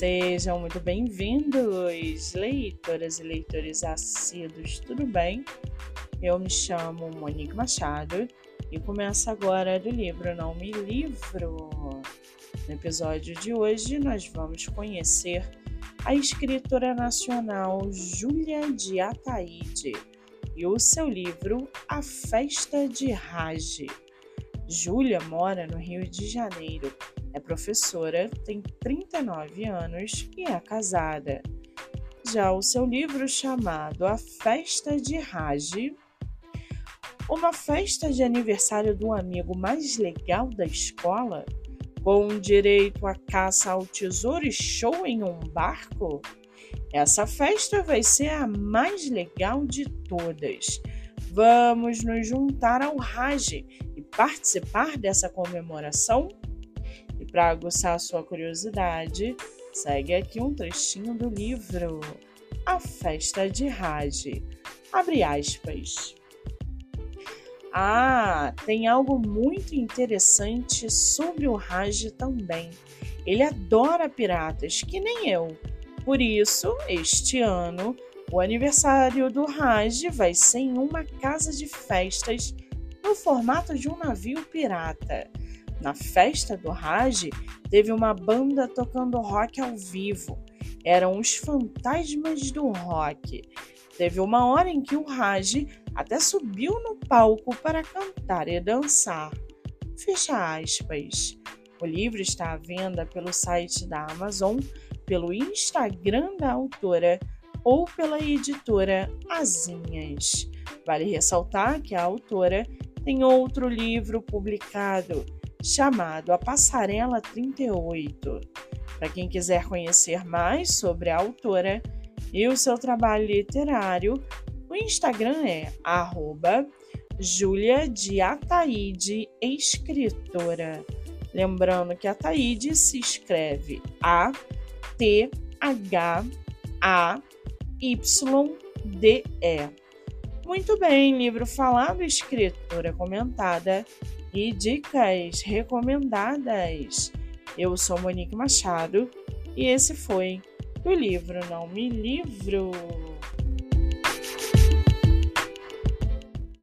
Sejam muito bem-vindos, leitoras e leitores assíduos, tudo bem? Eu me chamo Monique Machado e começo agora do livro Não Me Livro. No episódio de hoje, nós vamos conhecer a escritora nacional Júlia de Ataíde e o seu livro A Festa de Rage. Júlia mora no Rio de Janeiro é professora, tem 39 anos e é casada. Já o seu livro chamado A Festa de Rage, uma festa de aniversário do amigo mais legal da escola, com direito a caça ao tesouro e show em um barco? Essa festa vai ser a mais legal de todas. Vamos nos juntar ao Rage e participar dessa comemoração? E para aguçar sua curiosidade, segue aqui um trechinho do livro A Festa de Raj. Abre aspas. Ah, tem algo muito interessante sobre o Raj também. Ele adora piratas, que nem eu. Por isso, este ano, o aniversário do Raj vai ser em uma casa de festas no formato de um navio pirata. Na festa do Raj, teve uma banda tocando rock ao vivo. Eram os fantasmas do rock. Teve uma hora em que o Raj até subiu no palco para cantar e dançar. Fecha aspas. O livro está à venda pelo site da Amazon, pelo Instagram da autora ou pela editora Azinhas. Vale ressaltar que a autora tem outro livro publicado chamado A Passarela 38. Para quem quiser conhecer mais sobre a autora e o seu trabalho literário, o Instagram é arroba Júlia de Ataíde, escritora. Lembrando que Ataíde se escreve A-T-H-A-Y-D-E. Muito bem, livro falado, escritora comentada e dicas recomendadas. Eu sou Monique Machado e esse foi o livro Não Me Livro.